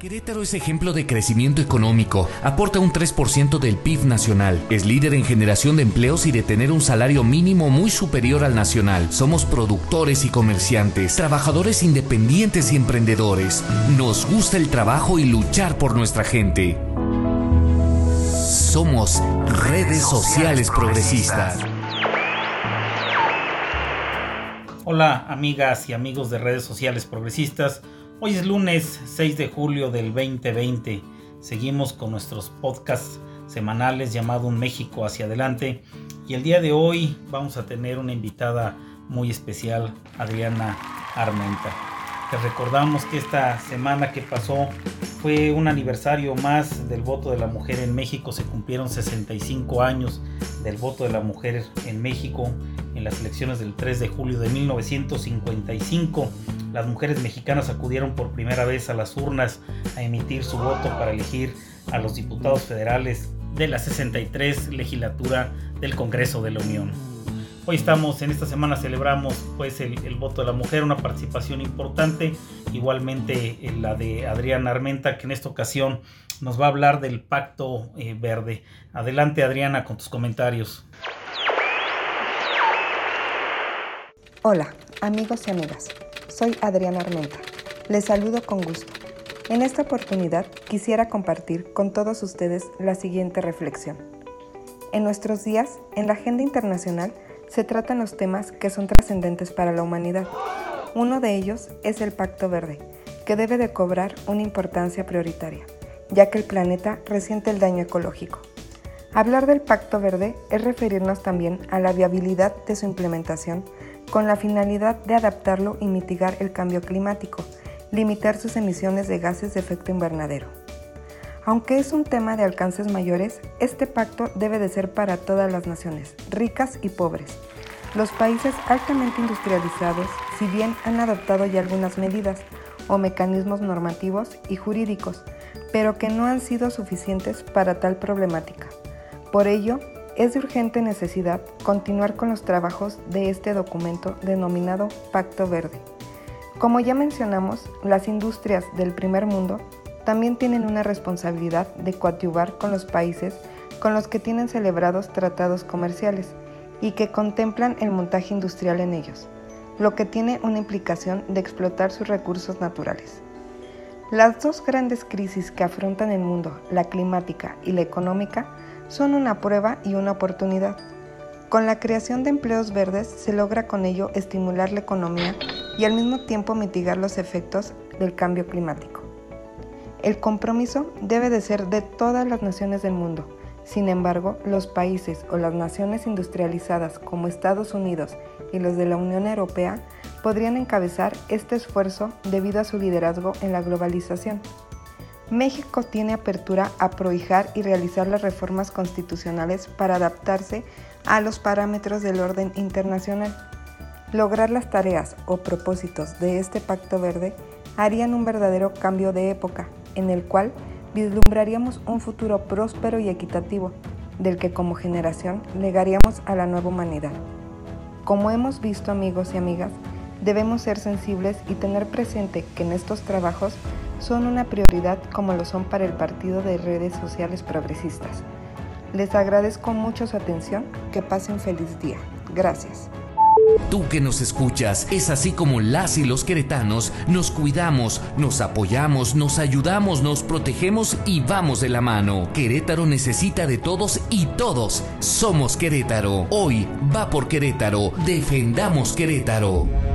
Querétaro es ejemplo de crecimiento económico, aporta un 3% del PIB nacional, es líder en generación de empleos y de tener un salario mínimo muy superior al nacional. Somos productores y comerciantes, trabajadores independientes y emprendedores. Nos gusta el trabajo y luchar por nuestra gente. Somos redes sociales progresistas. Hola amigas y amigos de redes sociales progresistas. Hoy es lunes 6 de julio del 2020. Seguimos con nuestros podcasts semanales llamado Un México hacia adelante. Y el día de hoy vamos a tener una invitada muy especial, Adriana Armenta. Te recordamos que esta semana que pasó fue un aniversario más del voto de la mujer en México. Se cumplieron 65 años del voto de la mujer en México en las elecciones del 3 de julio de 1955 las mujeres mexicanas acudieron por primera vez a las urnas a emitir su voto para elegir a los diputados federales de la 63 legislatura del Congreso de la Unión. Hoy estamos, en esta semana celebramos pues el, voto de la mujer, una participación importante, igualmente la de Adriana Armenta, que en esta ocasión nos va a hablar del Pacto eh, Verde. Adelante Adriana con tus comentarios. Hola, amigos y amigas. Soy Adriana Armenta. Les saludo con gusto. En esta oportunidad quisiera compartir con todos ustedes la siguiente reflexión. En nuestros días, en la agenda internacional, se tratan los temas que son trascendentes para la humanidad. Uno de ellos es el Pacto Verde, que debe de cobrar una importancia prioritaria, ya que el planeta resiente el daño ecológico. Hablar del Pacto Verde es referirnos también a la viabilidad de su implementación con la finalidad de adaptarlo y mitigar el cambio climático, limitar sus emisiones de gases de efecto invernadero. Aunque es un tema de alcances mayores, este pacto debe de ser para todas las naciones, ricas y pobres. Los países altamente industrializados, si bien han adoptado ya algunas medidas o mecanismos normativos y jurídicos, pero que no han sido suficientes para tal problemática. Por ello, es de urgente necesidad continuar con los trabajos de este documento denominado Pacto Verde. Como ya mencionamos, las industrias del primer mundo también tienen una responsabilidad de coadyuvar con los países con los que tienen celebrados tratados comerciales y que contemplan el montaje industrial en ellos, lo que tiene una implicación de explotar sus recursos naturales. Las dos grandes crisis que afrontan el mundo, la climática y la económica, son una prueba y una oportunidad. Con la creación de empleos verdes se logra con ello estimular la economía y al mismo tiempo mitigar los efectos del cambio climático. El compromiso debe de ser de todas las naciones del mundo. Sin embargo, los países o las naciones industrializadas como Estados Unidos y los de la Unión Europea podrían encabezar este esfuerzo debido a su liderazgo en la globalización. México tiene apertura a prohijar y realizar las reformas constitucionales para adaptarse a los parámetros del orden internacional. Lograr las tareas o propósitos de este pacto verde harían un verdadero cambio de época, en el cual vislumbraríamos un futuro próspero y equitativo, del que como generación legaríamos a la nueva humanidad. Como hemos visto amigos y amigas, debemos ser sensibles y tener presente que en estos trabajos son una prioridad como lo son para el Partido de Redes Sociales Progresistas. Les agradezco mucho su atención, que pasen feliz día. Gracias. Tú que nos escuchas, es así como las y los queretanos nos cuidamos, nos apoyamos, nos ayudamos, nos protegemos y vamos de la mano. Querétaro necesita de todos y todos somos Querétaro. Hoy va por Querétaro, defendamos Querétaro.